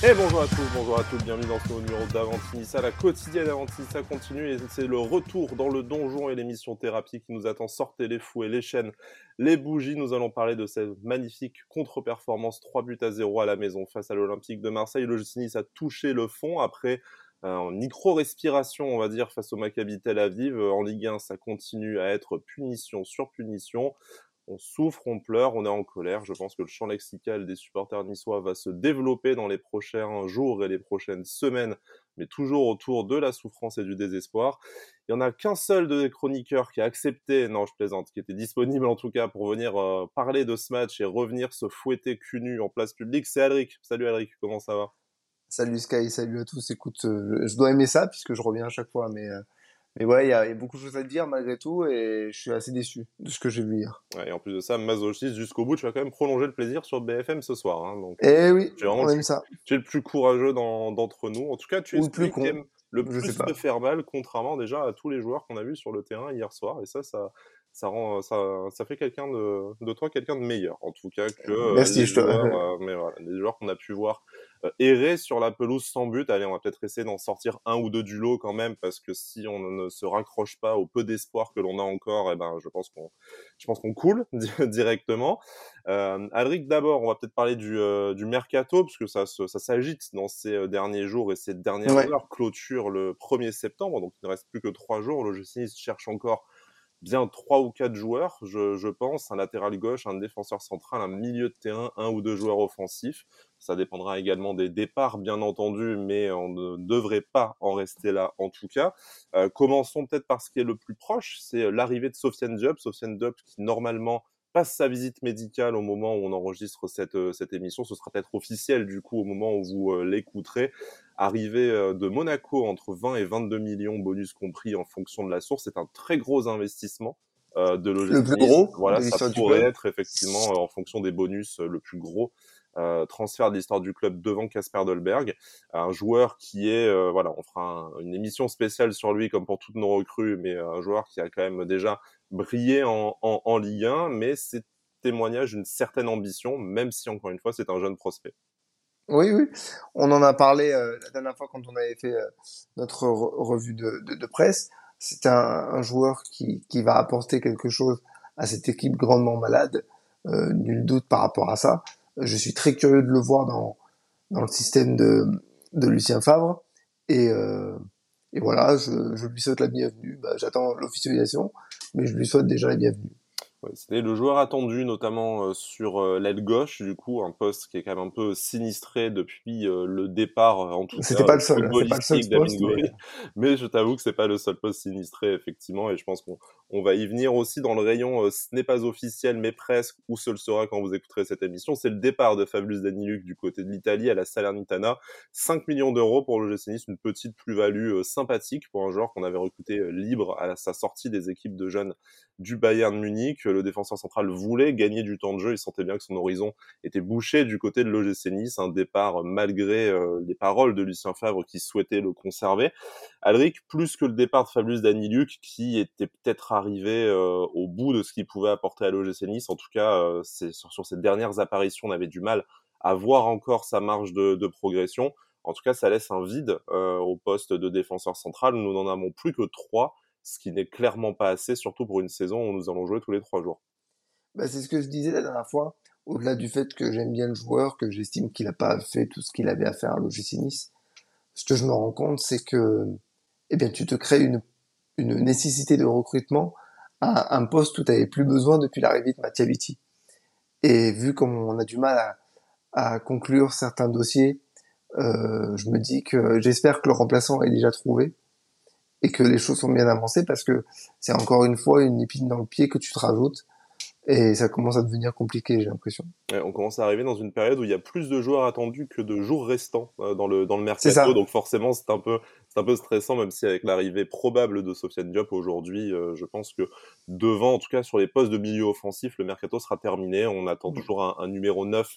Et bonjour à tous, bonjour à tous, bienvenue dans ce nouveau numéro d'Avantinissa. La quotidienne d'Avantinissa continue et c'est le retour dans le donjon et l'émission thérapie qui nous attend. Sortez les fous et les chaînes, les bougies. Nous allons parler de cette magnifique contre-performance 3 buts à 0 à la maison face à l'Olympique de Marseille. Le Nice a touché le fond après en micro-respiration, on va dire, face au Maccabi Tel Aviv. En Ligue 1, ça continue à être punition sur punition on souffre, on pleure, on est en colère. Je pense que le champ lexical des supporters niçois va se développer dans les prochains jours et les prochaines semaines, mais toujours autour de la souffrance et du désespoir. Il y en a qu'un seul des chroniqueurs qui a accepté, non je plaisante, qui était disponible en tout cas pour venir euh, parler de ce match et revenir se fouetter cul nu en place publique, c'est Alric. Salut Alric, comment ça va? Salut Sky, salut à tous. Écoute, euh, je dois aimer ça puisque je reviens à chaque fois, mais euh, mais ouais, il y, a beaucoup de choses à dire malgré tout et je suis assez déçu de ce que j'ai vu hier. Ouais, et en plus de ça, masochiste jusqu'au bout, tu vas quand même prolonger le plaisir sur BFM ce soir. Hein, donc, eh oui, on aime ça. Tu es le plus courageux d'entre nous. En tout cas, tu es le plus con. le plus de faire mal, contrairement déjà à tous les joueurs qu'on a vus sur le terrain hier soir. Et ça, ça, ça rend, ça, ça fait quelqu'un de, de toi quelqu'un de meilleur, en tout cas que Merci, les, je te... joueurs, euh, mais voilà, les joueurs qu'on a pu voir euh, errer sur la pelouse sans but. Allez, on va peut-être essayer d'en sortir un ou deux du lot quand même, parce que si on ne se raccroche pas au peu d'espoir que l'on a encore, eh ben, je pense qu'on, je pense qu'on coule directement. Euh, Alric, d'abord, on va peut-être parler du, euh, du mercato, parce que ça, ça s'agite dans ces euh, derniers jours et ces dernières ouais. heures. Clôture le 1er septembre, donc il ne reste plus que trois jours. Le GC cherche encore bien trois ou quatre joueurs, je, je, pense, un latéral gauche, un défenseur central, un milieu de terrain, un ou deux joueurs offensifs. Ça dépendra également des départs, bien entendu, mais on ne devrait pas en rester là en tout cas. Euh, commençons peut-être par ce qui est le plus proche, c'est l'arrivée de Sofiane Diop. Sofiane Diop qui normalement passe sa visite médicale au moment où on enregistre cette, euh, cette émission. Ce sera peut-être officiel du coup au moment où vous euh, l'écouterez. Arrivé euh, de Monaco entre 20 et 22 millions, bonus compris en fonction de la source, c'est un très gros investissement euh, de. Le plus gros? Voilà, ça pourrait être effectivement en fonction des bonus le plus gros. Euh, transfert de l'histoire du club devant Casper Dolberg, un joueur qui est, euh, voilà, on fera un, une émission spéciale sur lui comme pour toutes nos recrues, mais un joueur qui a quand même déjà brillé en, en, en Ligue 1, mais c'est témoignage d'une certaine ambition, même si encore une fois c'est un jeune prospect. Oui, oui, on en a parlé euh, la dernière fois quand on avait fait euh, notre re revue de, de, de presse. C'est un, un, joueur qui, qui va apporter quelque chose à cette équipe grandement malade, euh, nul doute par rapport à ça je suis très curieux de le voir dans, dans le système de, de Lucien Favre. Et, euh, et voilà, je, je, lui souhaite la bienvenue. Bah, J'attends l'officialisation, mais je lui souhaite déjà la bienvenue. Ouais, C'était le joueur attendu, notamment euh, sur euh, l'aile gauche, du coup, un poste qui est quand même un peu sinistré depuis euh, le départ, en tout cas, pas le seul, pas le seul poste, mais... mais... je t'avoue que c'est pas le seul poste sinistré, effectivement, et je pense qu'on on va y venir aussi dans le rayon, euh, ce n'est pas officiel, mais presque, où ce le sera quand vous écouterez cette émission. C'est le départ de Fabius Daniluk du côté de l'Italie à la Salernitana. 5 millions d'euros pour le GC une petite plus-value euh, sympathique pour un joueur qu'on avait recruté euh, libre à sa sortie des équipes de jeunes du Bayern Munich. Le défenseur central voulait gagner du temps de jeu. Il sentait bien que son horizon était bouché du côté de l'OGC Nice. Un départ malgré les paroles de Lucien Favre qui souhaitait le conserver. Alric, plus que le départ de Fabius Daniluk qui était peut-être arrivé euh, au bout de ce qu'il pouvait apporter à l'OGC Nice. En tout cas, euh, sur, sur, ses dernières apparitions, on avait du mal à voir encore sa marge de, de progression. En tout cas, ça laisse un vide euh, au poste de défenseur central. Nous n'en avons plus que trois ce qui n'est clairement pas assez, surtout pour une saison où nous allons jouer tous les trois jours. Bah, c'est ce que je disais la dernière fois, au-delà du fait que j'aime bien le joueur, que j'estime qu'il n'a pas fait tout ce qu'il avait à faire à l'OGC Nice, ce que je me rends compte, c'est que eh bien, tu te crées une, une nécessité de recrutement à un poste où tu n'avais plus besoin depuis l'arrivée de Mattia Vitti. Et vu comme on a du mal à, à conclure certains dossiers, euh, je me dis que j'espère que le remplaçant est déjà trouvé et que les choses sont bien avancées parce que c'est encore une fois une épine dans le pied que tu te rajoutes et ça commence à devenir compliqué, j'ai l'impression. Ouais, on commence à arriver dans une période où il y a plus de joueurs attendus que de jours restants euh, dans le dans le mercato, donc forcément c'est un peu c'est un peu stressant, même si avec l'arrivée probable de Sofiane Diop aujourd'hui, euh, je pense que devant, en tout cas sur les postes de milieu offensif, le mercato sera terminé. On attend mmh. toujours un, un numéro 9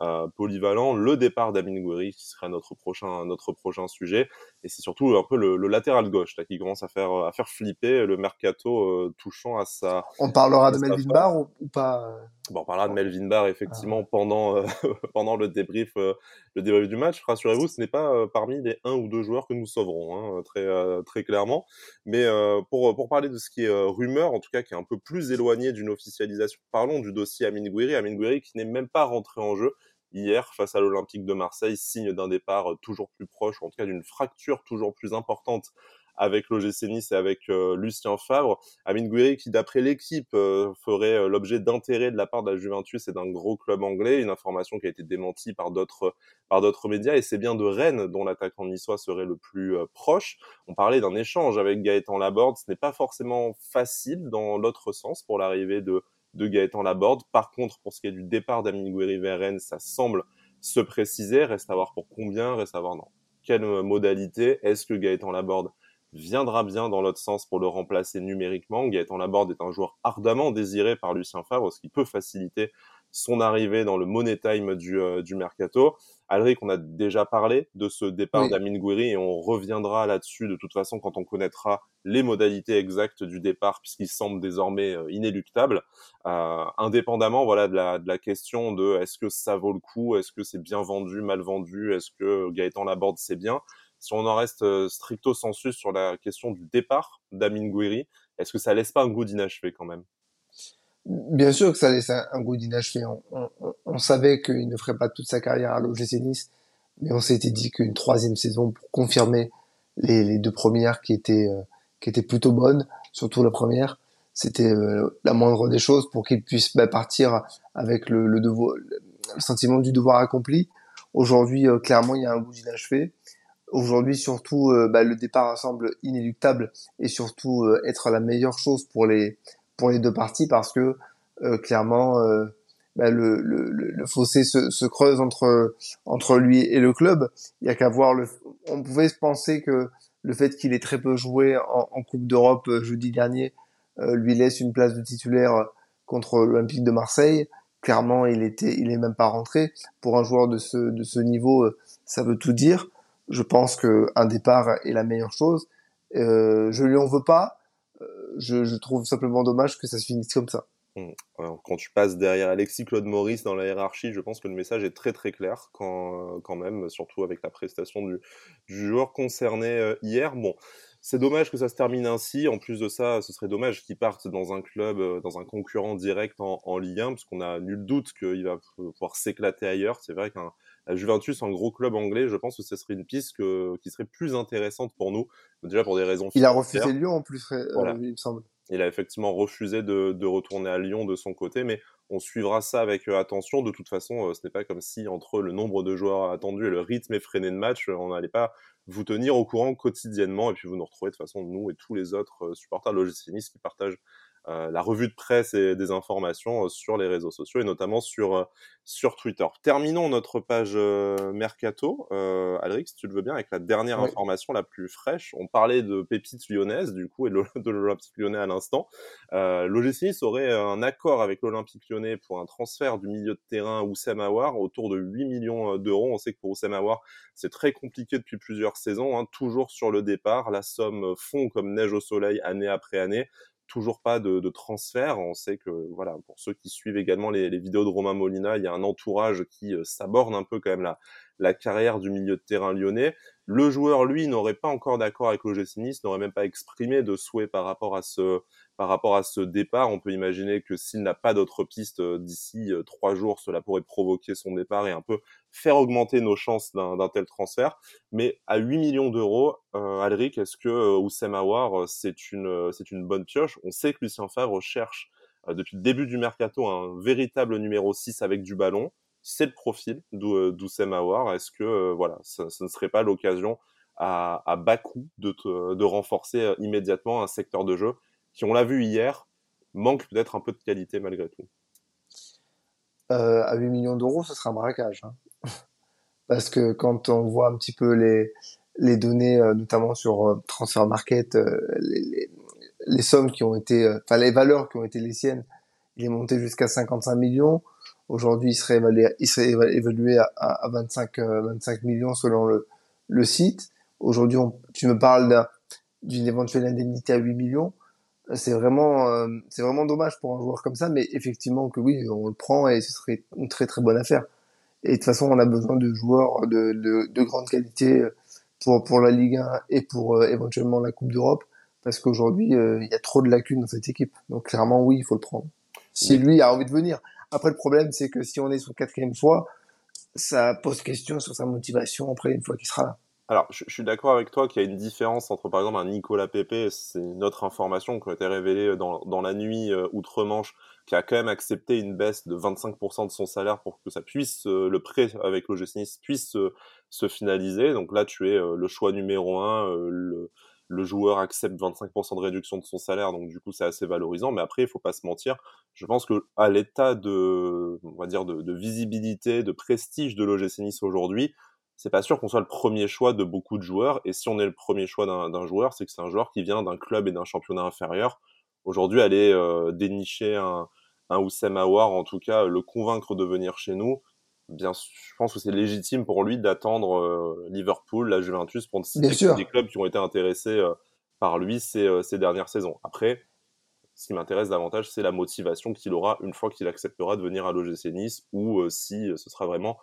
euh, polyvalent, le départ d'Amin Gouiri qui sera notre prochain notre prochain sujet et c'est surtout un peu le, le, latéral gauche là qui commence à faire à faire flipper le mercato euh, touchant à sa On parlera de Melvin Barr ou, ou, pas Bon, on parlera de Melvin Barr effectivement ah. pendant euh, pendant le débrief euh, le débrief du match. Rassurez-vous, ce n'est pas euh, parmi les un ou deux joueurs que nous sauverons hein, très très clairement. Mais pour pour parler de ce qui est rumeur, en tout cas qui est un peu plus éloigné d'une officialisation, parlons du dossier Amin Gouiri. Amin Gouiri qui n'est même pas rentré en jeu hier face à l'Olympique de Marseille, signe d'un départ toujours plus proche, en tout cas d'une fracture toujours plus importante avec l'OGC Nice et avec euh, Lucien Favre. Amin Gouiri qui, d'après l'équipe, euh, ferait euh, l'objet d'intérêt de la part de la Juventus et d'un gros club anglais, une information qui a été démentie par d'autres par d'autres médias, et c'est bien de Rennes dont l'attaquant niçois serait le plus proche. On parlait d'un échange avec Gaëtan Laborde, ce n'est pas forcément facile dans l'autre sens pour l'arrivée de de Gaëtan Laborde. Par contre, pour ce qui est du départ d'Amin Gouiri vers Rennes, ça semble se préciser. Reste à voir pour combien, reste à voir dans quelle modalité. Est-ce que Gaëtan Laborde viendra bien dans l'autre sens pour le remplacer numériquement. Gaëtan Laborde est un joueur ardemment désiré par Lucien Favre, ce qui peut faciliter son arrivée dans le money time du, euh, du mercato. Alric, on a déjà parlé de ce départ d'Amin Gouiri et on reviendra là-dessus de toute façon quand on connaîtra les modalités exactes du départ puisqu'il semble désormais euh, inéluctable. Euh, indépendamment voilà de la, de la question de est-ce que ça vaut le coup, est-ce que c'est bien vendu, mal vendu, est-ce que Gaëtan Laborde c'est bien? Si on en reste euh, stricto sensu sur la question du départ d'Amin Gouiri, est-ce que ça laisse pas un goût d'inachevé quand même? Bien sûr que ça laisse un, goût d'inachevé. On, savait qu'il ne ferait pas toute sa carrière à l'OGC Nice, mais on s'était dit qu'une troisième saison pour confirmer les, deux premières qui étaient euh, qui étaient plutôt bonnes, surtout la première, c'était euh, la moindre des choses pour qu'il puisse bah, partir avec le, le, devoir, le sentiment du devoir accompli. Aujourd'hui, clairement, il y a un goût d'inachevé. Aujourd'hui, surtout, euh, bah, le départ semble inéluctable et surtout euh, être la meilleure chose pour les pour les deux parties parce que euh, clairement, bah, le, le, le, fossé se, se, creuse entre entre lui et le club. Il y a qu'à voir le. On pouvait se penser que le fait qu'il ait très peu joué en, en Coupe d'Europe jeudi dernier lui laisse une place de titulaire contre l'Olympique de Marseille. Clairement, il était, il est même pas rentré. Pour un joueur de ce de ce niveau, ça veut tout dire je pense qu'un départ est la meilleure chose. Euh, je lui en veux pas. Euh, je, trouve simplement dommage que ça se finisse comme ça. Quand tu passes derrière Alexis Claude Maurice dans la hiérarchie, je pense que le message est très très clair quand, quand même, surtout avec la prestation du, joueur concerné euh, hier. Bon, c'est dommage que ça se termine ainsi. En plus de ça, ce serait dommage qu'il parte dans un club, euh, dans un concurrent direct en, en Ligue 1, parce qu'on a nul doute qu'il va pouvoir s'éclater ailleurs. C'est vrai qu'un Juventus en gros club anglais, je pense que ce serait une piste qui serait plus intéressante pour nous, déjà pour des raisons. Il a refusé Lyon en plus, euh, il me semble. Il a effectivement refusé de, retourner à Lyon de son côté, mais on suivra ça avec euh, attention. De toute façon, euh, ce n'est pas comme si entre le nombre de joueurs attendus et le rythme effréné de match, on n'allait pas vous tenir au courant quotidiennement et puis vous nous retrouvez de toute façon nous et tous les autres supporters Nice qui partagent la revue de presse et des informations euh, sur les réseaux sociaux et notamment sur, euh, sur Twitter. Terminons notre page Mercato, euh, Alric, si tu le veux bien, avec la dernière information la plus fraîche. On parlait de pépites lyonnaises, du coup, et de l'Olympique lyonnais à l'instant. Euh, L'OGC Nice aurait un accord avec l'Olympique lyonnais pour un transfert du milieu de terrain Oussem Aouar autour de 8 millions d'euros. On sait que pour Oussem Aouar, c'est très compliqué depuis plusieurs saisons, hein, toujours sur le départ. La somme fond comme neige au soleil année après année toujours pas de, transfert. On sait que, voilà, pour ceux qui suivent également les, vidéos de Romain Molina, il y a un entourage qui euh, s'aborde un peu quand même la, la carrière du milieu de terrain lyonnais. Le joueur, lui, n'aurait pas encore d'accord avec l'OGC Nice, n'aurait même pas exprimé de souhait par rapport à ce, par rapport à ce départ. On peut imaginer que s'il n'a pas d'autres pistes euh, d'ici euh, trois jours, cela pourrait provoquer son départ et un peu faire augmenter nos chances d'un tel transfert. Mais à 8 millions d'euros, euh, Alric, est-ce que euh, Oussem Aouar, c'est une, une bonne pioche? On sait que Lucien Favre cherche depuis le début du mercato un véritable numéro 6 avec du ballon c'est le profil d'Oussem Aouar. Est-ce que voilà, ce, ne serait pas l'occasion à, à, bas coût de, de renforcer immédiatement un secteur de jeu qui, on l'a vu hier, manque peut-être un peu de qualité malgré tout euh, À 8 millions d'euros, ce sera un braquage. Hein. Parce que quand on voit un petit peu les, les données, notamment sur Transfer Market, les, sommes qui ont été, enfin les valeurs qui ont été les siennes, il est monté jusqu'à 55 millions. Aujourd'hui, il serait évalué, à, à 25, 25 euh, millions selon le, le site. Aujourd'hui, tu me parles d'une éventuelle indemnité à 8 millions. C'est vraiment, euh, c'est vraiment dommage pour un joueur comme ça, mais effectivement que oui, on le prend et ce serait une très très bonne affaire. Et de toute façon, on a besoin de joueurs de, de, de grande qualité pour, pour la Ligue 1 et pour euh, éventuellement la Coupe d'Europe, parce qu'aujourd'hui, euh, il y a trop de lacunes dans cette équipe. Donc clairement, oui, il faut le prendre. Si lui a envie de venir. Après, le problème, c'est que si on est sur quatrième fois, ça pose question sur sa motivation après une fois qu'il sera là. Alors, je, suis d'accord avec toi qu'il y a une différence entre, par exemple, un Nicolas Pepe, c'est une autre information qui a été révélée dans, dans la nuit euh, outre-Manche, qui a quand même accepté une baisse de 25% de son salaire pour que ça puisse, euh, le prêt avec l'OGC Nice puisse euh, se finaliser. Donc là, tu es le choix numéro un, le, le joueur accepte 25% de réduction de son salaire, donc du coup c'est assez valorisant. Mais après, il faut pas se mentir. Je pense que à l'état de, on va dire, de, de visibilité, de prestige de l'OGC aujourd'hui, c'est pas sûr qu'on soit le premier choix de beaucoup de joueurs. Et si on est le premier choix d'un joueur, c'est que c'est un joueur qui vient d'un club et d'un championnat inférieur. Aujourd'hui, aller euh, dénicher un, un Oussem Aouar, en tout cas le convaincre de venir chez nous, bien, je pense que c'est légitime pour lui d'attendre euh, Liverpool, la Juventus, pour citer des clubs qui ont été intéressés euh, par lui ces, ces dernières saisons. Après, ce qui m'intéresse davantage, c'est la motivation qu'il aura une fois qu'il acceptera de venir à l'OGC Nice, ou si ce sera vraiment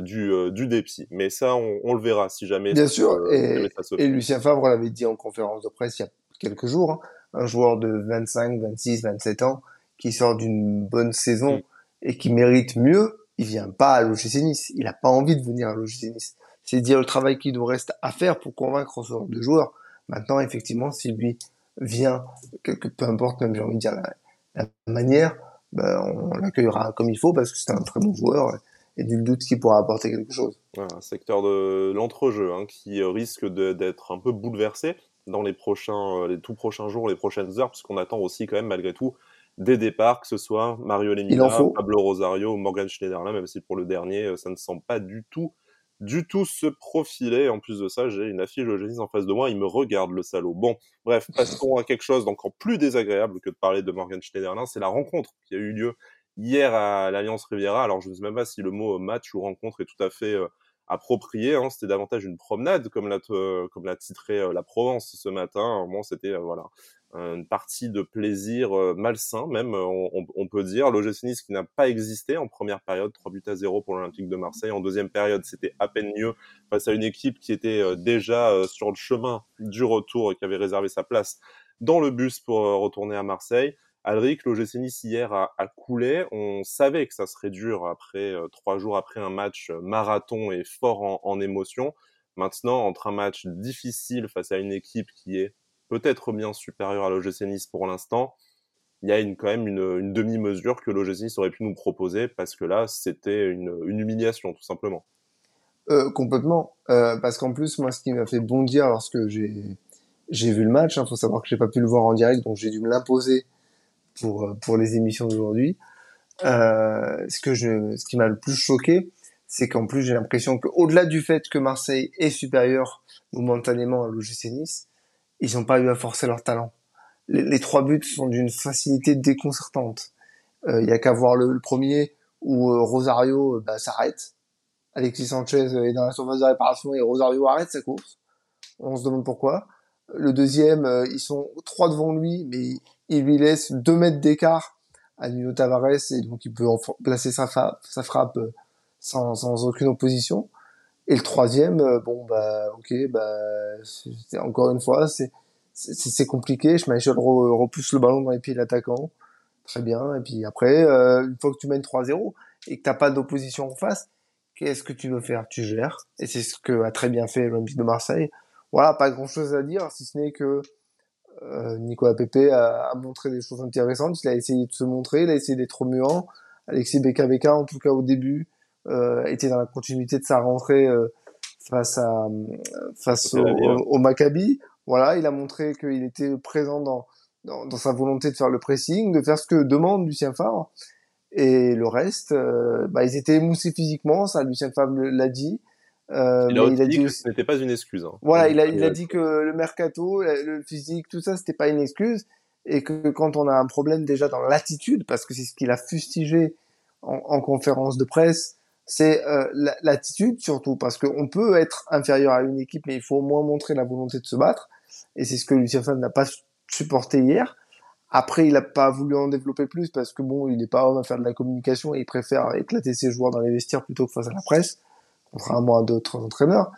du, euh, du dépit. Mais ça, on, on, le verra si jamais. Bien sûr, et, et, Lucien Favre l'avait dit en conférence de presse il y a quelques jours, hein, un joueur de 25, 26, 27 ans qui sort d'une bonne saison mm. et qui mérite mieux, il vient pas à l'OGC Nice. Il a pas envie de venir à l'OGC Nice. C'est dire le travail qu'il nous reste à faire pour convaincre ce genre de joueur. Maintenant, effectivement, si lui vient, que, peu importe, même j'ai envie de dire la, la manière, ben, on l'accueillera comme il faut parce que c'est un très bon joueur et du doute qu'il pourra apporter quelque chose. un secteur de l'entrejeu hein, qui risque d'être un peu bouleversé dans les prochains, euh, les tout prochains jours, les prochaines heures, puisqu'on attend aussi quand même malgré tout des départs, que ce soit Mario Lemina, Pablo Rosario ou Morgan Schneiderlin, même si pour le dernier, euh, ça ne semble pas du tout, du tout se profiler. En plus de ça, j'ai une affiche de Genesis en face de moi, il me regarde le salaud. Bon, bref, passons à quelque chose d'encore plus désagréable que de parler de Morgan Schneiderlin, c'est la rencontre qui a eu lieu hier à l'Alliance Riviera. Alors, je ne sais même pas si le mot match ou rencontre est tout à fait euh, approprié. Hein. C'était davantage une promenade, comme l'a, comme l'a titré euh, la Provence ce matin. Moi, c'était euh, voilà une partie de plaisir malsain, même, on, on peut dire. L'OGC Nice qui n'a pas existé en première période, 3 buts à 0 pour l'Olympique de Marseille. En deuxième période, c'était à peine mieux face à une équipe qui était déjà sur le chemin du retour et qui avait réservé sa place dans le bus pour retourner à Marseille. Alric, l'OGC Nice hier a, coulé. On savait que ça serait dur après euh, trois jours après un match euh, marathon et fort en, émotion. Maintenant, entre un match difficile face à une équipe qui est peut-être bien supérieure à l'OGC Nice pour l'instant, il y a une, quand même une, demi-mesure que l'OGC Nice aurait pu nous proposer parce que là, c'était une, humiliation tout simplement. Euh, complètement, parce qu'en plus, moi, ce qui m'a fait bondir lorsque j'ai vu le match, il hein, faut savoir que j'ai pas pu le voir en direct, donc j'ai dû me l'imposer pour, euh, pour les émissions d'aujourd'hui. Euh, ce que je, ce qui m'a le plus choqué, c'est qu'en plus j'ai l'impression qu'au-delà du fait que Marseille est supérieur momentanément à l'OGC Nice, ils n'ont pas eu à forcer leur talent. Les, trois buts sont d'une facilité déconcertante. Il euh, y a qu'à voir le, premier où euh, Rosario bah, s'arrête. Alexis Sanchez est dans la surface de réparation et Rosario arrête sa course. On se demande pourquoi. Le deuxième, ils sont trois devant lui, mais il lui laisse deux mètres d'écart à Nuno Tavares et donc il peut placer sa, sa frappe euh, sans, sans, aucune opposition. Et le troisième, euh, bon bah ok, bah encore une fois c'est c'est compliqué. Schmeichel repousse le ballon dans les pieds de l'attaquant, très bien. Et puis après, euh, une fois que tu mènes 3-0 et que t'as pas d'opposition en face, qu'est-ce que tu veux faire? Tu gères. Et c'est ce que a très bien fait l'Olympique de Marseille. Voilà, pas grand chose à dire, si ce n'est que Nicolas Pepe a, a, montré des choses intéressantes. Il a essayé de se montrer, il a essayé d'être muant. Alexis Beka Beka, en tout cas au début, euh, était dans la continuité de sa rentrée euh, face à face au, au, Maccabi. Voilà, il a montré qu'il était présent dans, dans, dans, sa volonté de faire le pressing, de faire ce que demande Lucien Favre. Et le reste, euh, bah, ils étaient émoussés physiquement, ça Lucien Favre l'a dit. Euh, il, a il a dit que ce n'était pas une excuse. Hein. Voilà, il a, il a dit que le mercato, le physique, tout ça, c'était pas une excuse, et que quand on a un problème déjà dans l'attitude, parce que c'est ce qu'il a fustigé en, en, conférence de presse, c'est euh, l'attitude surtout, parce qu'on peut être inférieur à une équipe, mais il faut au moins montrer la volonté de se battre, et c'est ce que Lucien Favre n'a pas supporté hier. Après, il n'a pas voulu en développer plus parce que bon, il n'est pas homme à faire de la communication et il préfère éclater ses joueurs dans les vestiaires plutôt que face à la presse, contrairement à d'autres entraîneurs.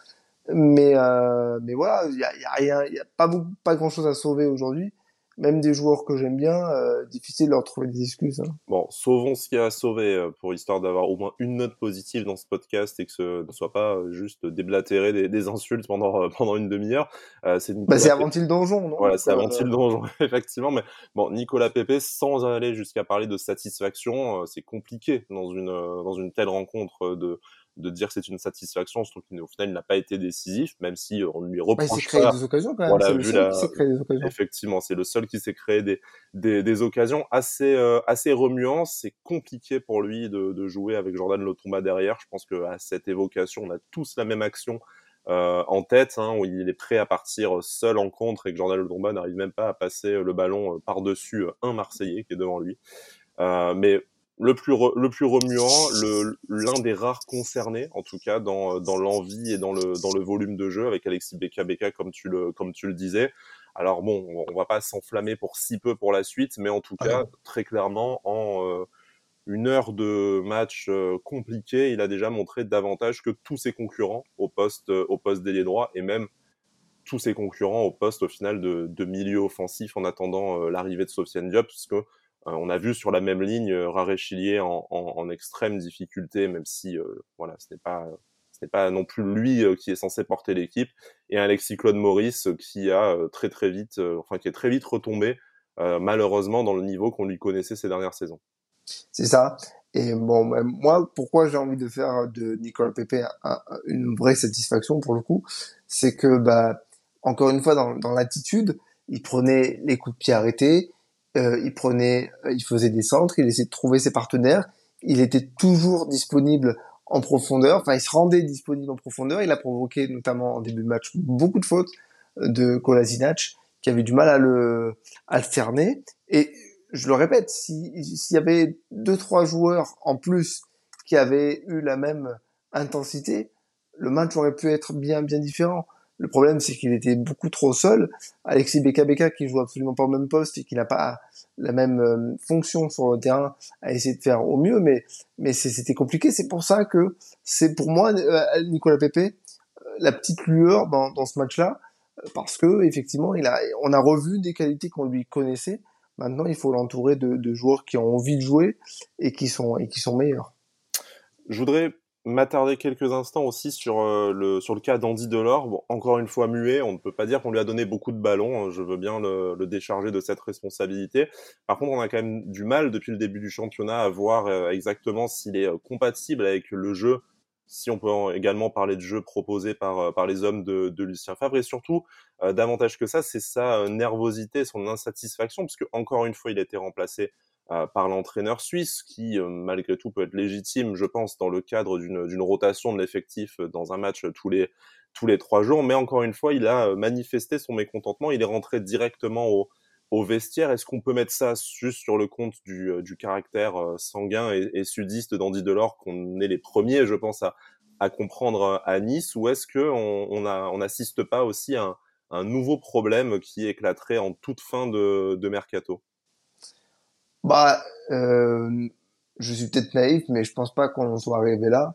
Mais euh, mais voilà, il y a, y a, rien, il y a pas pas grand chose à sauver aujourd'hui même des joueurs que j'aime bien, euh, difficile de leur trouver des excuses. Hein. Bon, sauvons ce qui a sauvé euh, pour histoire d'avoir au moins une note positive dans ce podcast et que ce ne soit pas juste déblatérer des, des insultes pendant pendant une demi-heure. Euh, c'est bah, c'est avant le donjon, non? Voilà, c'est avant le donjon, effectivement. Mais bon, Nicolas Pepe, sans aller jusqu'à parler de satisfaction, c'est compliqué dans une dans une telle rencontre de de dire que c'est une satisfaction. Trouve qu'au final, il n'a pas été décisif, même si on lui reproche il s'est créé des occasions quand même. Voilà, vu la... créé des occasions. Effectivement, c'est le seul qui s'est créé des, des, des, occasions assez, euh, assez remuants. C'est compliqué pour lui de, de jouer avec Jordan Lotumba derrière. Je pense qu'à cette évocation, on a tous la même action euh, en tête, hein, où il est prêt à partir seul en contre et que Jordan Lotumba n'arrive même pas à passer le ballon euh, par-dessus un Marseillais qui est devant lui. Euh, mais le plus le plus remuant, le l'un des rares concernés en tout cas dans dans l'envie et dans le dans le volume de jeu avec Alexis Beka Beka comme tu le comme tu le disais. Alors bon, on va pas s'enflammer pour si peu pour la suite, mais en tout ah cas très clairement en euh, une heure de match euh, compliqué, il a déjà montré davantage que tous ses concurrents au poste au poste d'ailier droit et même tous ses concurrents au poste au final de, de milieu offensif en attendant euh, l'arrivée de Sofiane Diop, parce que euh, on a vu sur la même ligne euh, Rare Chilier en, en, en, extrême difficulté, même si euh, voilà, ce n'est pas ce n'est pas non plus lui qui est censé porter l'équipe, et Alexis Claude Maurice qui a très très vite, enfin qui est très vite retombé malheureusement dans le niveau qu'on lui connaissait ces dernières saisons. C'est ça. Et bon, moi, pourquoi j'ai envie de faire de Nicolas Pepe une vraie satisfaction pour le coup, c'est que bah encore une fois dans, dans l'attitude, il prenait les coups de pied arrêtés, euh, il prenait, euh, il faisait des centres, il essayait de trouver ses partenaires, il était toujours disponible en profondeur, enfin il se rendait disponible en profondeur, il a provoqué notamment en début de match beaucoup de fautes euh, de Kolasinac qui avait du mal à le alterner et je le répète, s'il y avait deux trois joueurs en plus qui avaient eu la même intensité, le match aurait pu être bien bien différent. Le problème, c'est qu'il était beaucoup trop seul. Alexis Beka qui joue absolument pas au même poste et qui n'a pas la même euh, fonction sur le terrain, a essayé de faire au mieux, mais mais c'était compliqué. C'est pour ça que c'est pour moi euh, Nicolas Pepe euh, la petite lueur dans, dans ce match-là, parce que effectivement, il a, on a revu des qualités qu'on lui connaissait. Maintenant, il faut l'entourer de, de joueurs qui ont envie de jouer et qui sont et qui sont meilleurs. Je voudrais m'attarder quelques instants aussi sur euh, le sur le cas d'Andy Delors. Bon, encore une fois muet, on ne peut pas dire qu'on lui a donné beaucoup de ballons. Hein. Je veux bien le, le, décharger de cette responsabilité. Par contre, on a quand même du mal depuis le début du championnat à voir euh, exactement s'il est euh, compatible avec le jeu. Si on peut également parler de jeu proposé par par les hommes de, de Lucien Favre et surtout davantage que ça, c'est sa nervosité, son insatisfaction, parce que encore une fois, il a été remplacé par l'entraîneur suisse, qui euh, malgré tout peut être légitime, je pense, dans le cadre d'une rotation de l'effectif euh, dans un match tous les tous les trois jours. Mais encore une fois, il a manifesté son mécontentement. Il est rentré directement au, au vestiaire. Est-ce qu'on peut mettre ça juste sur le compte du, du caractère sanguin et, sudiste d'Andy Delors, qu'on est les premiers, je pense, à, à comprendre à Nice, ou est-ce que on, on, a, on assiste pas aussi à un, un, nouveau problème qui éclaterait en toute fin de, de mercato? Bah, euh, je suis peut-être naïf, mais je pense pas qu'on soit arrivé là.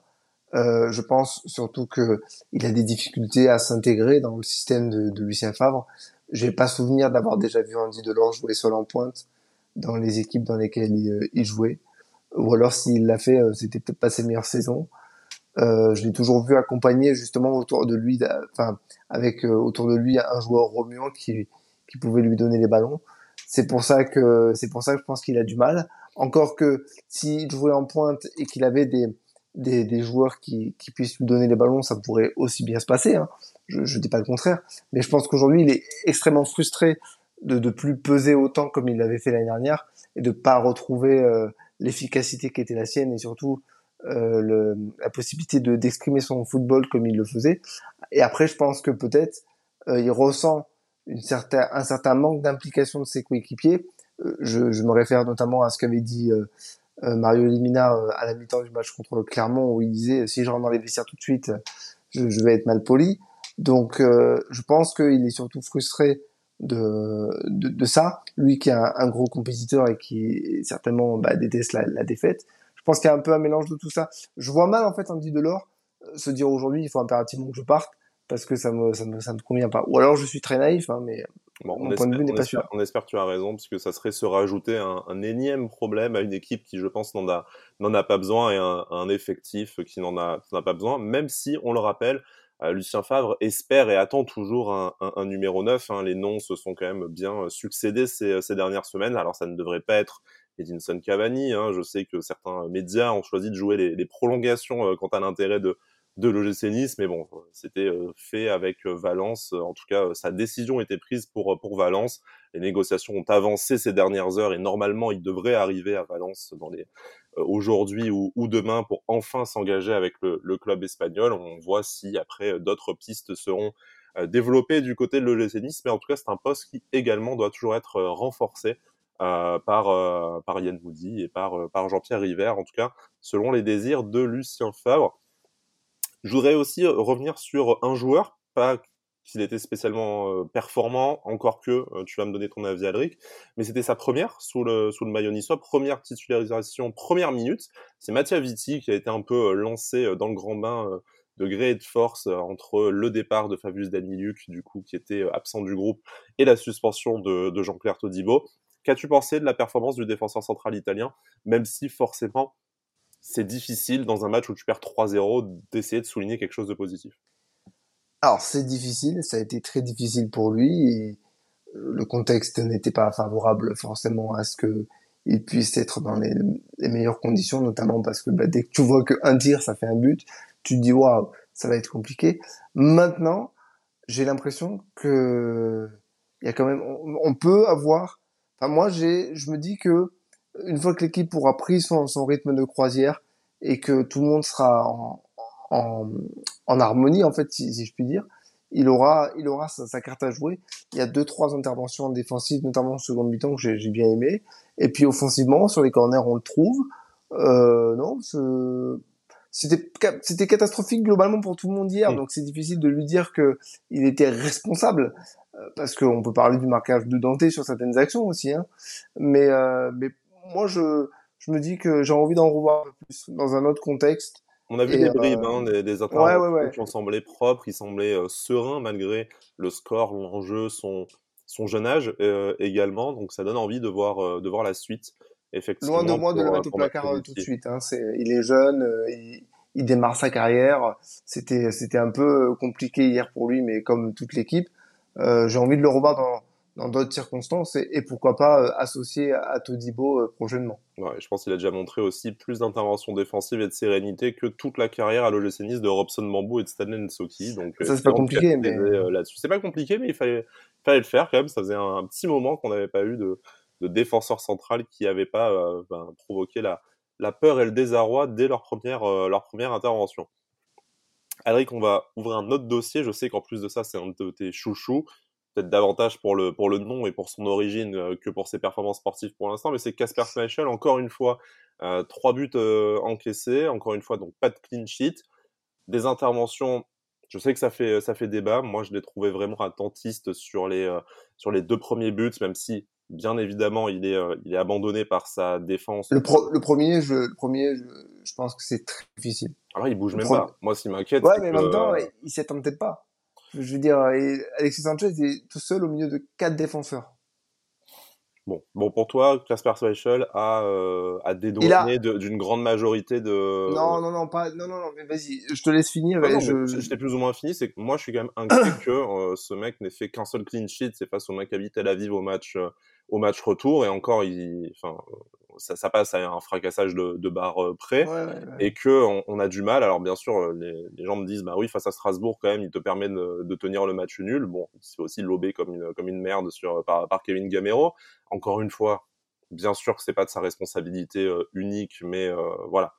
Euh, je pense surtout que il a des difficultés à s'intégrer dans le système de, Lucien Favre. J'ai pas souvenir d'avoir déjà vu Andy Delors jouer seul en pointe dans les équipes dans lesquelles il, euh, jouait. Ou alors s'il l'a fait, euh, c'était peut-être pas ses meilleures saisons. Euh, je l'ai toujours vu accompagner justement autour de lui, enfin avec euh, autour de lui un joueur remuant qui, qui pouvait lui donner les ballons. C'est pour ça que c'est pour ça que je pense qu'il a du mal. Encore que s'il jouait en pointe et qu'il avait des, des, des joueurs qui, qui puissent lui donner les ballons, ça pourrait aussi bien se passer. Hein. Je, je dis pas le contraire, mais je pense qu'aujourd'hui il est extrêmement frustré de de plus peser autant comme il l'avait fait l'année dernière et de pas retrouver euh, l'efficacité qui était la sienne et surtout euh, le, la possibilité de d'exprimer son football comme il le faisait. Et après, je pense que peut-être euh, il ressent une certain, un certain manque d'implication de ses coéquipiers. Euh, je, je, me réfère notamment à ce qu'avait dit euh, euh Mario Limina à la mi-temps du match contre Clermont où il disait si je rentre dans les vestiaires tout de suite, je, je vais être mal poli. Donc je pense qu'il est surtout frustré de, de, ça. Lui qui est un, gros compétiteur et qui certainement bah, déteste la, la, défaite. Je pense qu'il y a un peu un mélange de tout ça. Je vois mal en fait Andy Delors se dire aujourd'hui il faut impérativement que je parte parce que ça me ça me ça me convient pas. Ou alors je suis très naïf, hein, mais bon, mon point de vue n'est pas sûr. On espère que tu as raison parce que ça serait se rajouter un, un énième problème à une équipe qui je pense n'en a n'en a pas besoin et un, un effectif qui n'en a, a pas besoin. Même si on le rappelle, euh, Lucien Favre espère et attend toujours un, un, un numéro 9. Hein. Les noms se sont quand même bien succédés ces, ces dernières semaines. Alors ça ne devrait pas être Edinson Cavani. Hein. Je sais que certains médias ont choisi de jouer les, les prolongations euh, quant à l'intérêt de de l'OGC mais bon, c'était euh, fait avec euh, Valence. En tout cas, sa décision était prise pour pour Valence. Les négociations ont avancé ces dernières heures et normalement, il devrait arriver à Valence dans les aujourd'hui ou, ou, demain pour enfin s'engager avec le, le, club espagnol. On voit si après d'autres pistes seront développées du côté de l'OGC mais en tout cas, c'est un poste qui également doit toujours être renforcé euh, par, euh, par Yann Moody et par, euh, par Jean-Pierre River, en tout cas, selon les désirs de Lucien Favre. Je voudrais aussi revenir sur un joueur, pas qu'il était spécialement performant, encore que tu vas me donner ton avis, Alric, mais c'était sa première sous le, sous le maillot niçois, première titularisation, première minute. C'est Mathieu Vitti qui a été un peu lancé dans le grand bain de gré et de force entre le départ de Fabius Daniluk, du coup, qui était absent du groupe, et la suspension de, de Jean-Claire Todibo. Qu'as-tu pensé de la performance du défenseur central italien, même si forcément c'est difficile dans un match où tu perds 3-0 d'essayer de souligner quelque chose de positif Alors c'est difficile, ça a été très difficile pour lui euh, le contexte n'était pas favorable forcément à ce que il puisse être dans les, meilleures conditions, notamment parce que bah, dès que tu vois qu'un tir ça fait un but, tu te dis waouh ça va être compliqué. Maintenant j'ai l'impression que il y a quand même on peut avoir moi, j'ai, je me dis que une fois que l'équipe aura pris son, son, rythme de croisière et que tout le monde sera en, en, en harmonie, en fait, si, si, je puis dire, il aura, il aura sa, sa, carte à jouer. Il y a deux, trois interventions défensives, notamment en seconde mi-temps, que j'ai bien aimé. Et puis offensivement, sur les corners, on le trouve. Euh, non, c'était c'était catastrophique globalement pour tout le monde hier, donc c'est difficile de lui dire que il était responsable. Euh, parce qu'on peut parler du marquage de Dante sur certaines actions aussi, hein. mais, euh, mais moi je, je me dis que j'ai envie d'en revoir plus dans un autre contexte. On a vu des bribes, euh, hein, des, des qui ont semblé propres, qui semblaient euh, sereins malgré le score, l'enjeu, son, son jeune âge euh, également, donc ça donne envie de voir, de voir la suite. Effectivement, Loin de moi de le mettre au placard tout de suite. Hein. Il est jeune, il, il démarre sa carrière. C'était, c'était un peu compliqué hier pour lui, mais comme toute l'équipe. Euh, j'ai envie de le revoir dans dans d'autres circonstances et, et, pourquoi pas euh, associé à, Todibo euh, prochainement. Ouais, je pense qu'il a déjà montré aussi plus d'interventions défensives et de sérénité que toute la carrière à l'OGC Nice de Robson Bambou et de Stanley Nsoki. Donc ça c'est pas compliqué, mais là-dessus c'est pas compliqué, mais il fallait fallait le faire quand même. Ça faisait un, petit moment qu'on n'avait pas eu de, de défenseur central qui avait pas ben, provoqué la la peur et le désarroi dès leur première leur première intervention. Alric, on va ouvrir un autre dossier. Je sais qu'en plus de ça, c'est un de tes chouchous, peut-être davantage pour le, pour le nom et pour son origine euh, que pour ses performances sportives pour l'instant, mais c'est Casper Schmeichel, encore une fois, euh, trois buts euh, encaissés, encore une fois, donc pas de clean sheet, des interventions. Je sais que ça fait, ça fait débat. Moi, je l'ai trouvé vraiment attentiste sur les, sur les deux premiers buts, même si bien évidemment, il est, euh, il est abandonné par sa défense. Le, le premier, je, le premier, je, je pense que c'est très difficile. Alors, il bouge même pas. Moi, ce qui m'inquiète. Ouais, mais en même temps, il s'y attend peut-être pas. Je veux dire, Alexis Sanchez est tout seul au milieu de quatre défenseurs. Bon, bon pour toi, Casper Schmeichel a, euh, a dédouané d'une grande majorité de. Non, non, non, pas. Non, non, non, mais vas-y, je te laisse finir. Non, je, je, t'ai plus ou moins fini. C'est que moi, je suis quand même inquiet que euh, ce mec n'ait fait qu'un seul clean sheet. C'est face au Maccabi Tel Aviv au match, euh, au match retour, et encore, il, enfin, ça, ça, passe à un fracassage de, de barre euh, près et que on, on, a du mal. Alors bien sûr, euh, les, les, gens me disent bah oui face à Strasbourg quand même, il te permet de, de tenir le match nul. Bon, c'est aussi lobé comme une comme une merde sur par, par Kevin Gamero. Encore une fois, bien sûr que c'est pas de sa responsabilité euh, unique, mais euh, voilà.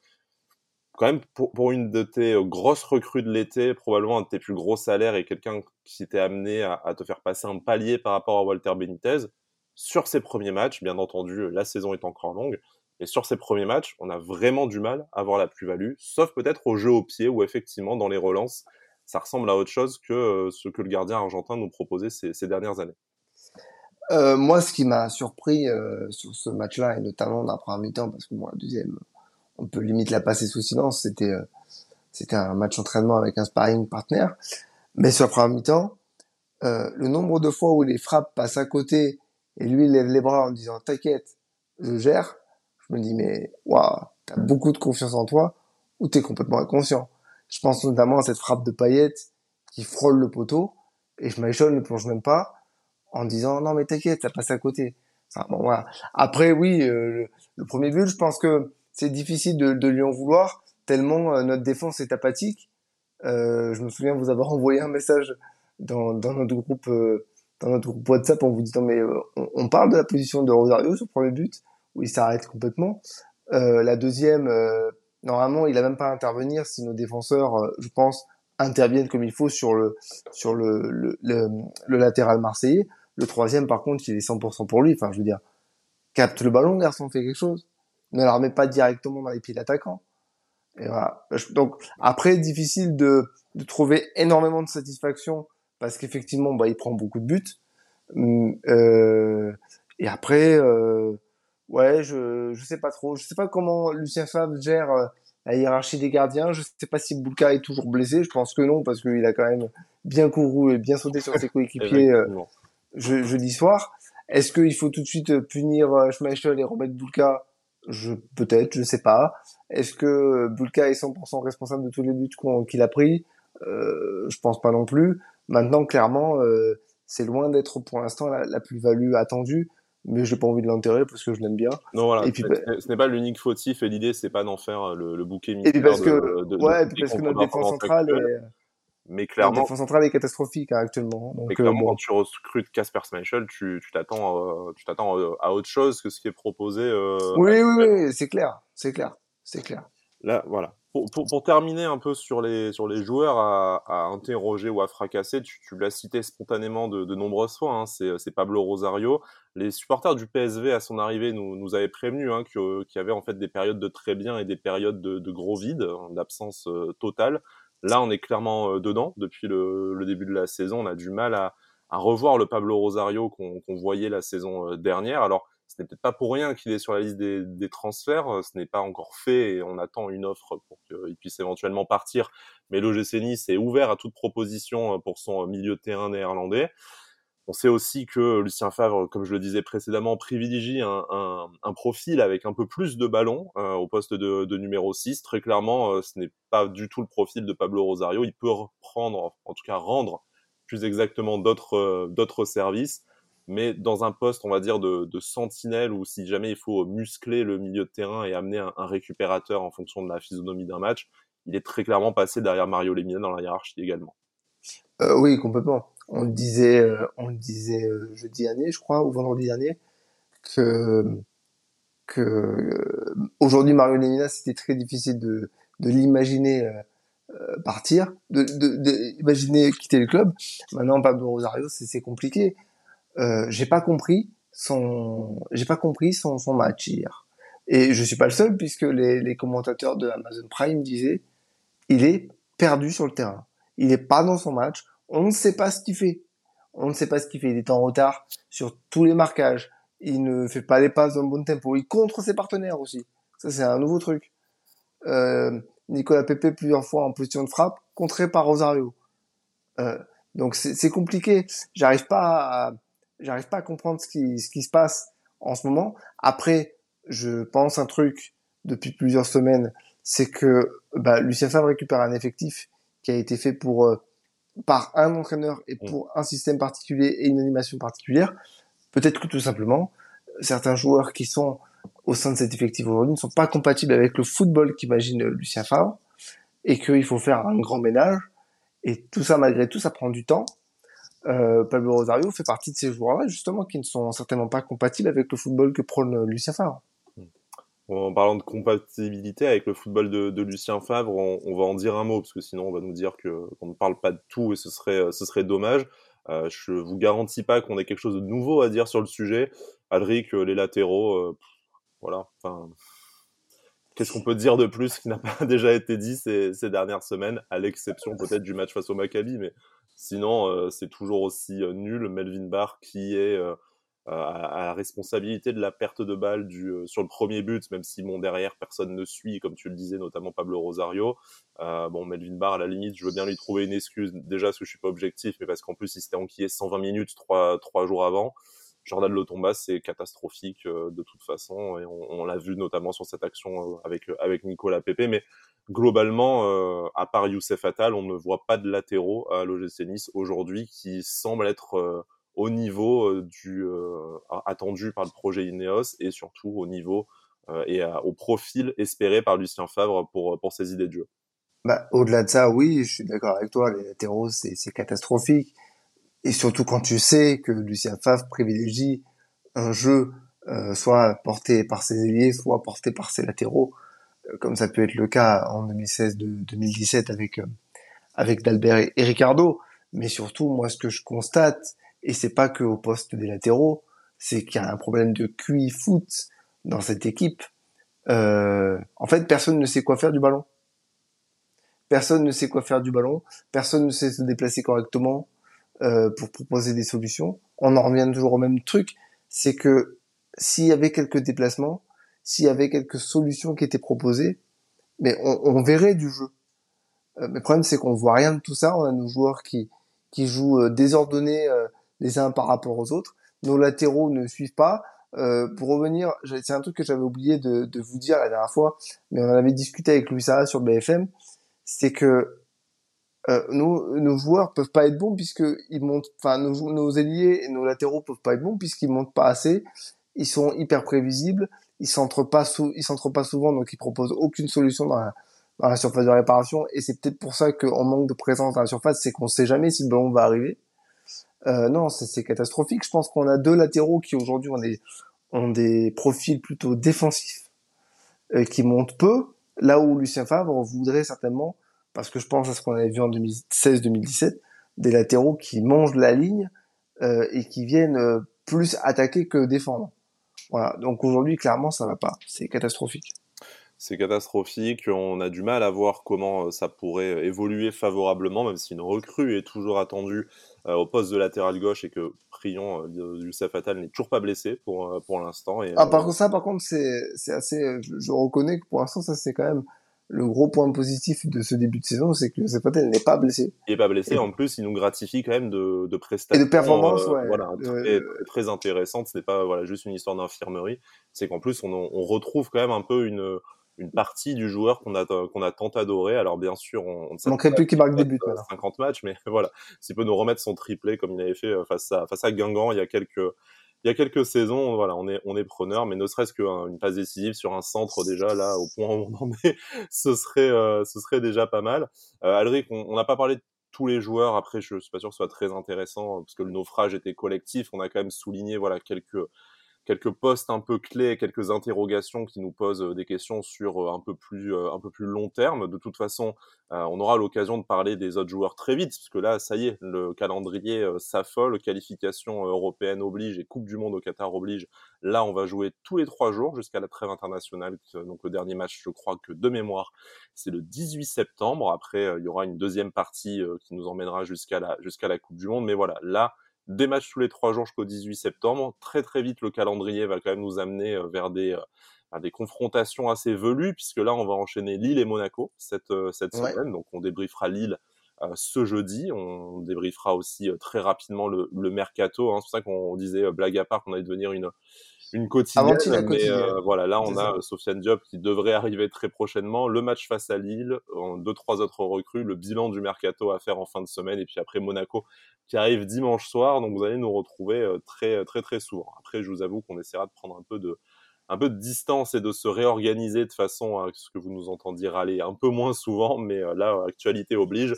Quand même, pour, pour, une de tes grosses recrues de l'été, probablement un de tes plus gros salaires et quelqu'un qui t'est amené à, à, te faire passer un palier par rapport à Walter Benitez, sur ses premiers matchs, bien entendu, la saison est encore longue, mais sur ces premiers matchs, on a vraiment du mal à avoir la plus-value, sauf peut-être au jeu au pied, où effectivement, dans les relances, ça ressemble à autre chose que euh, ce que le gardien argentin nous proposait ces, dernières années. euh, moi, ce qui m'a surpris euh, sur ce match-là, et notamment dans la première mi-temps, parce que bon, la deuxième, on peut limite la passer sous silence, c'était euh, un match entraînement avec un sparring partenaire. Mais sur la première mi-temps, euh, le nombre de fois où les frappes passent à côté et lui il lève les bras en disant t'inquiète, je gère, je me dis mais waouh, t'as beaucoup de confiance en toi ou t'es complètement inconscient. Je pense notamment à cette frappe de paillette qui frôle le poteau et Schmeichel ne plonge même pas en disant non mais t'inquiète, ça passe à côté. Enfin, bon, voilà. Après oui, euh, le, premier but, je pense que c'est difficile de, de, lui en vouloir tellement euh, notre défense est apathique. Euh, je me souviens vous avoir envoyé un message dans, dans notre groupe euh, dans notre WhatsApp en vous disant mais on, on, parle de la position de Rosario sur le premier but où il s'arrête complètement. la deuxième, normalement il a même pas à intervenir si nos défenseurs, je pense, interviennent comme il faut sur le sur le, le, latéral marseillais. Le troisième, par contre, il est 100% pour lui. Enfin, je veux dire, capte le ballon, garçon, fait quelque chose. Ne la remet pas directement dans les pieds de l'attaquant. Et voilà. Donc, après, difficile de trouver énormément de satisfaction parce qu'effectivement, bah, il prend beaucoup de buts. Hum, euh, et après, euh, ouais, je, je sais pas trop. Je sais pas comment Lucien Favre gère euh, la hiérarchie des gardiens. Je sais pas si Boulka est toujours blessé. Je pense que non parce qu'il a quand même bien couru et bien sauté sur ses coéquipiers euh, je, jeudi soir. Est-ce qu'il faut tout de suite punir Schmeichel et remettre Boulka? Je peut-être, je sais pas. Est-ce que Boulka est 100% responsable de tous les buts qu'il a pris? Euh, Je pense pas non plus. Maintenant, clairement, euh, c'est loin d'être pour l'instant la, la plus-value attendue mais j'ai pas envie de l'enterrer parce que je l'aime bien. Non voilà, et puis, bah ce n'est pas l'unique fautif et l'idée c'est pas d'en faire le, le bouquet Et puis parce que de, ouais, puis parce que notre défense centrale est mais clairement la défense centrale est catastrophique hein, actuellement. Donc, mais clairement, euh, bon. quand tu recrutes Casper Schmeichel, tu t'attends euh, tu t'attends euh, à autre chose que ce qui est proposé. Euh, oui oui oui, c'est clair, c'est clair, c'est clair. Là voilà, pour, pour, pour, terminer un peu sur les, sur les joueurs à, à interroger ou à fracasser, tu, tu l'as cité spontanément de, de nombreuses fois, hein, c'est Pablo Rosario. Les supporters du PSV à son arrivée nous, nous avaient prévenu hein, qu'il y avait en fait des périodes de très bien et des périodes de, de gros vide, hein, d'absence euh, totale. Là, on est clairement euh, dedans depuis le, le, début de la saison. On a du mal à, à revoir le Pablo Rosario qu'on qu voyait la saison euh, dernière. Alors, ce n'est peut-être pas pour rien qu'il est sur la liste des, des transferts. Ce n'est pas encore fait et on attend une offre pour qu'il puisse éventuellement partir. Mais l'OGC Nice est ouvert à toute proposition pour son milieu de terrain néerlandais. On sait aussi que Lucien Favre, comme je le disais précédemment, privilégie un, un, un profil avec un peu plus de ballons euh, au poste de, de, numéro 6. Très clairement, euh, ce n'est pas du tout le profil de Pablo Rosario. Il peut reprendre, en tout cas rendre plus exactement d'autres euh, d'autres services mais dans un poste, on va dire, de, sentinelle, ou si jamais il faut muscler le milieu de terrain et amener un, récupérateur en fonction de la physionomie d'un match, il est très clairement passé derrière Mario Lemina dans la hiérarchie également. Euh, oui, complètement. On le disait, euh, on le disait euh, jeudi dernier, je crois, ou vendredi dernier, que aujourd'hui Mario Lemina, c'était très difficile de, l'imaginer partir, de, quitter le club. Maintenant, Pablo Rosario, c'est compliqué euh, j'ai pas compris son, j'ai pas compris son, son match hier. Et je suis pas le seul puisque les, les commentateurs de Amazon Prime disaient, il est perdu sur le terrain. Il est pas dans son match. On ne sait pas ce qu'il fait. On ne sait pas ce qu'il fait. Il est en retard sur tous les marquages. Il ne fait pas les passes dans le bon tempo. Il contre ses partenaires aussi. Ça, c'est un nouveau truc. Euh, Nicolas Pepe plusieurs fois en position de frappe, contré par Rosario. Euh, donc c'est compliqué. J'arrive pas à, j'arrive pas à comprendre ce qui, ce qui se passe en ce moment. Après, je pense un truc depuis plusieurs semaines, c'est que bah, Lucien Favre récupère un effectif qui a été fait pour euh, par un entraîneur et mm. pour un système particulier et une animation particulière. Peut-être que tout simplement, certains joueurs qui sont au sein de cet effectif aujourd'hui ne sont pas compatibles avec le football qu'imagine Lucien Favre et qu'il faut faire un grand ménage. Et tout ça, malgré tout, ça prend du temps euh, Pablo Rosario fait partie de ces joueurs-là, justement, qui ne sont certainement pas compatibles avec le football que prône Lucien Favre. En parlant de compatibilité avec le football de, Lucien Favre, on, va en dire un mot, parce que sinon on va nous dire qu'on ne parle pas de tout et ce serait, ce serait dommage. Euh, je vous garantis pas qu'on ait quelque chose de nouveau à dire sur le sujet. Alric, euh, les latéraux, euh, voilà. Qu'est-ce qu'on peut dire de plus qui n'a pas déjà été dit ces, ces dernières semaines, à l'exception peut-être du match face au Maccabi, mais Sinon, euh, c'est toujours aussi euh, nul. Melvin Barr qui est euh, à, la responsabilité de la perte de balle sur le premier but, même si bon derrière personne ne suit, comme tu le disais, notamment Pablo Rosario. bon, Melvin Barr, à la limite, je veux bien lui trouver une excuse, déjà parce que je suis pas objectif, mais parce qu'en plus il s'était enquillé 120 minutes trois, jours avant. Jordan Lotomba, c'est catastrophique de toute façon, et on, l'a vu notamment sur cette action avec avec Nicolas Pepe. Mais globalement, à part Youssef Attal, on ne voit pas de latéraux à l'OGC Nice aujourd'hui qui semble être au niveau du attendu par le projet Ineos et surtout au niveau et au profil espéré par Lucien Favre pour pour ses idées de jeu. Bah, au-delà de ça, oui, je suis d'accord avec toi. Les latéraux, c'est catastrophique. Et surtout quand tu sais que Lucien Favre privilégie un jeu euh, soit porté par ses ailiers, soit porté par ses latéraux, euh, comme ça peut être le cas en 2016-2017 avec euh, avec Dalbert et, Ricardo. Mais surtout, moi, ce que je constate, et c'est pas que au poste des latéraux, c'est qu'il y a un problème de QI foot dans cette équipe. en fait, personne ne sait quoi faire du ballon. Personne ne sait quoi faire du ballon. Personne ne sait se déplacer correctement. Euh, pour proposer des solutions. On en revient toujours au même truc, c'est que s'il y avait quelques déplacements, s'il y avait quelques solutions qui étaient proposées, mais on, on verrait du jeu. Euh, mais le problème, c'est qu'on voit rien de tout ça. On a nos joueurs qui, qui jouent euh, désordonnés euh, les uns par rapport aux autres. Nos latéraux ne suivent pas. Pour revenir, c'est un truc que j'avais oublié de, de, vous dire la dernière fois, mais on avait discuté avec Louis Sarah sur BFM, c'est que nos, nos joueurs peuvent pas être bons puisque ils montent, enfin nos, nos ailiers et nos latéraux peuvent pas être bons puisqu'ils montent pas assez. Ils sont hyper prévisibles, ils s'entrent pas sou, ils pas souvent donc ils proposent aucune solution dans la, dans la surface de réparation et c'est peut-être pour ça qu'on manque de présence dans la surface, c'est qu'on sait jamais si le ballon va arriver. Euh, non, c'est catastrophique. Je pense qu'on a deux latéraux qui aujourd'hui ont des ont des profils plutôt défensifs euh, qui montent peu, là où Lucien Favre voudrait certainement parce que je pense à ce qu'on avait vu en 2016-2017, des latéraux qui mangent la ligne euh, et qui viennent euh, plus attaquer que défendre. Voilà. Donc aujourd'hui, clairement, ça va pas. C'est catastrophique. C'est catastrophique. On a du mal à voir comment euh, ça pourrait évoluer favorablement, même si une recrue est toujours attendue au poste de latéral gauche et que prions Youssef Attal n'est toujours pas blessé pour pour l'instant. ah, par contre, ça, par contre, c'est c'est assez. Je, je reconnais que pour l'instant, ça c'est quand même le gros point positif de ce début de saison, c'est que Patel n'est pas blessé. Il n'est pas blessé. En plus, il nous gratifie quand même de, de prestations. Et de performances, euh, Voilà, très, très intéressantes. Ce n'est pas voilà, juste une histoire d'infirmerie. C'est qu'en plus, on, on, retrouve quand même un peu une, une partie du joueur qu'on a, qu'on a tant adoré. Alors, bien sûr, on, on ne manquerait plus qu'il marque des buts. 50 matchs, mais voilà. S'il peut nous remettre son triplé comme il avait fait euh, face à, face à Guingamp il y a quelques, il y a quelques saisons, voilà, on est on est preneur, mais ne serait-ce qu'une passe décisive sur un centre déjà là, au point où on en est, ce serait euh, ce serait déjà pas mal. Euh, Alric, on n'a pas parlé de tous les joueurs. Après, je suis pas sûr que ce soit très intéressant parce que le naufrage était collectif. On a quand même souligné voilà quelques quelques postes un peu clés, quelques interrogations qui nous posent euh, des questions sur euh, un peu plus euh, un peu plus long terme. De toute façon, on aura l'occasion de parler des autres joueurs très vite, puisque là, ça y est, le calendrier s'affole, qualification européenne oblige et Coupe du Monde au Qatar oblige. Là, on va jouer tous les trois jours jusqu'à la trêve internationale. Donc le dernier match, je crois que de mémoire, c'est le 18 septembre. Après, il y aura une deuxième partie qui nous emmènera jusqu'à la jusqu'à la Coupe du Monde. Mais voilà, là des matchs tous les trois jours jusqu'au 18 septembre. Très très vite, le calendrier va quand même nous amener euh, vers des, euh, des confrontations assez velues, puisque là, on va enchaîner Lille et Monaco cette, euh, cette semaine. Donc, on débriefera Lille ce jeudi. On débriefera aussi très rapidement le, le mercato. Hein. C'est pour ça qu'on disait, blague à part, qu'on allait devenir une, une quotidienne. mais euh, voilà, là on a Sofiane Diop qui devrait arriver très prochainement. Le match face à Lille, deux trois autres recrues, le bilan du mercato à faire en fin de semaine, et puis après Monaco qui arrive dimanche soir. Donc vous allez nous retrouver euh, très très très souvent. Après, je vous avoue qu'on essaiera de prendre un peu de un peu de distance et de se réorganiser de façon à ce que vous nous entendiez râler un peu moins souvent, mais euh, là, actualité oblige.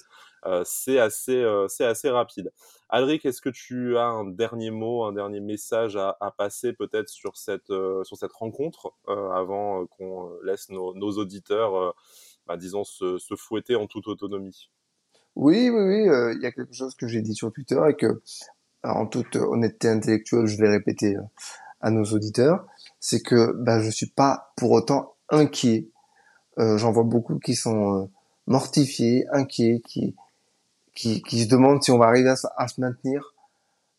Euh, c'est assez, euh, c'est assez rapide. Alric, est-ce que tu as un dernier mot, un dernier message à, à passer peut-être sur cette, euh, sur cette rencontre avant qu'on laisse nos, nos auditeurs, bah, disons, se, se, fouetter en toute autonomie? Oui, oui, oui. Il y a quelque chose que j'ai dit sur Twitter et que, en toute honnêteté intellectuelle, je vais répéter à nos auditeurs, c'est que bah, je suis pas pour autant inquiet. J'en vois beaucoup qui sont mortifiés, inquiets, qui qui, qui se demande si on va arriver à, se maintenir.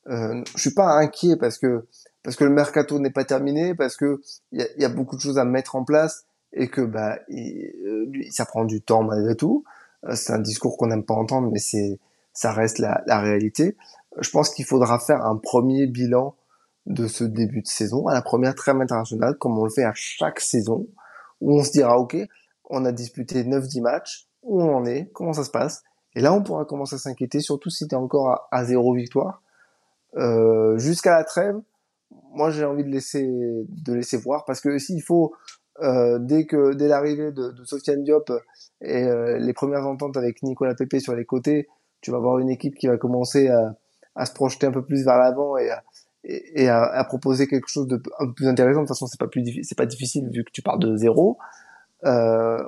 Euh, je suis pas inquiet parce que parce que le mercato n'est pas terminé, parce que il y a, y a, beaucoup de choses à mettre en place et que bah il, ça prend du temps malgré tout. C'est un discours qu'on n'aime pas entendre, mais c'est ça reste la, la réalité. Je pense qu'il faudra faire un premier bilan de ce début de saison, à la première trêve internationale, comme on le fait à chaque saison, où on se dira, OK, on a disputé 9-10 matchs, où on en est, comment ça se passe, et là on pourra commencer à s'inquiéter, surtout si tu es encore à, zéro victoire. Euh, jusqu'à la trêve, moi j'ai envie de laisser, de laisser voir, parce que s'il faut, euh, dès que dès l'arrivée de, de Sofiane Diop et euh, les premières ententes avec Nicolas Pepe sur les côtés, tu vas avoir une équipe qui va commencer à, à se projeter un peu plus vers l'avant et à, et, à, proposer quelque chose de plus intéressant. De toute façon, c'est pas plus c'est pas difficile vu que tu pars de zéro. Euh,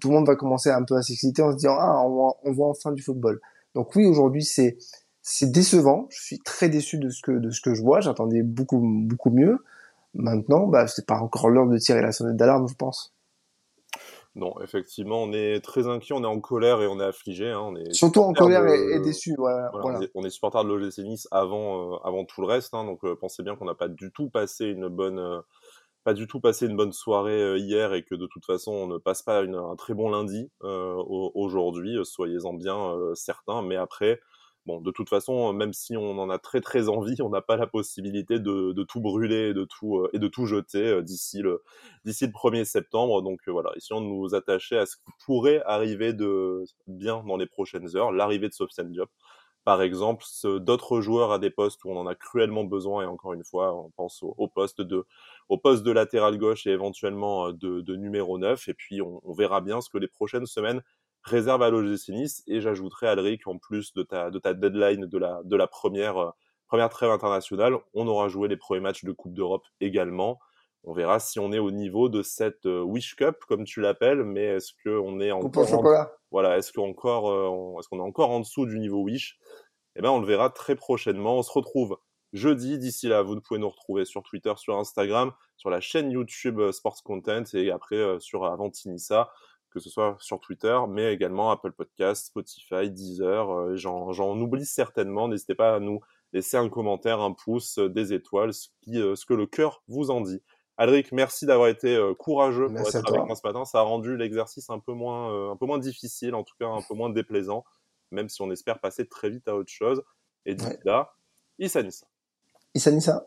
tout le monde va commencer un peu à s'exciter en se disant ah on voit, on voit enfin du football. Donc oui, aujourd'hui c'est c'est décevant. Je suis très déçu de ce que de ce que je vois. J'attendais beaucoup beaucoup mieux. Maintenant, bah c'est pas encore l'heure de tirer la sonnette d'alarme, je pense. Non, effectivement, on est très inquiet, on est en colère et on est affligé. Hein, on est Surtout en colère et, déçu. Voilà, voilà, On, est, supporter de l'OGC Nice avant, euh, avant tout le reste. Hein, donc euh, pensez bien qu'on n'a pas du tout passé une bonne, euh, pas du tout passé une bonne soirée hier et que de toute façon on ne passe pas une, un très bon lundi aujourd'hui. Soyez-en bien certains. Mais après, bon, de toute façon, même si on en a très très envie, on n'a pas la possibilité de, de, tout brûler et de tout, euh, et de tout jeter euh, d'ici le, d'ici le 1er septembre. Donc euh, voilà, essayons de nous attacher à ce qui pourrait arriver de bien dans les prochaines heures, l'arrivée de Sofiane Diop. Par exemple, d'autres joueurs à des postes où on en a cruellement besoin, et encore une fois, on pense au, poste de, au poste de latéral gauche et éventuellement de, de numéro 9. Et puis, on, on verra bien ce que les prochaines semaines réserve à l'OGC Nice et j'ajouterai Alric en plus de ta, de ta deadline de la, de la première, euh, première trêve internationale, on aura joué les premiers matchs de Coupe d'Europe également. On verra si on est au niveau de cette euh, Wish Cup, comme tu l'appelles, mais est-ce qu'on est encore, en... voilà, est-ce qu'on encore, euh, est-ce qu'on est encore en dessous du niveau Wish? Eh ben, on le verra très prochainement. On se retrouve jeudi. D'ici là, vous pouvez nous retrouver sur Twitter, sur Instagram, sur la chaîne YouTube Sports Content et après sur Avantinissa que ce soit sur Twitter, mais également Apple Podcast, Spotify, Deezer. Euh, j'en oublie certainement. N'hésitez pas à nous laisser un commentaire, un pouce, euh, des étoiles, ce, qui, euh, ce que le cœur vous en dit. Alric, merci d'avoir été courageux pour être avec moi ce matin. Ça a rendu l'exercice un peu moins, un peu moins difficile, en tout cas un peu moins déplaisant, même si on espère passer très vite à autre chose. Et d'ici là, Issa Nissa. Issa Nissa.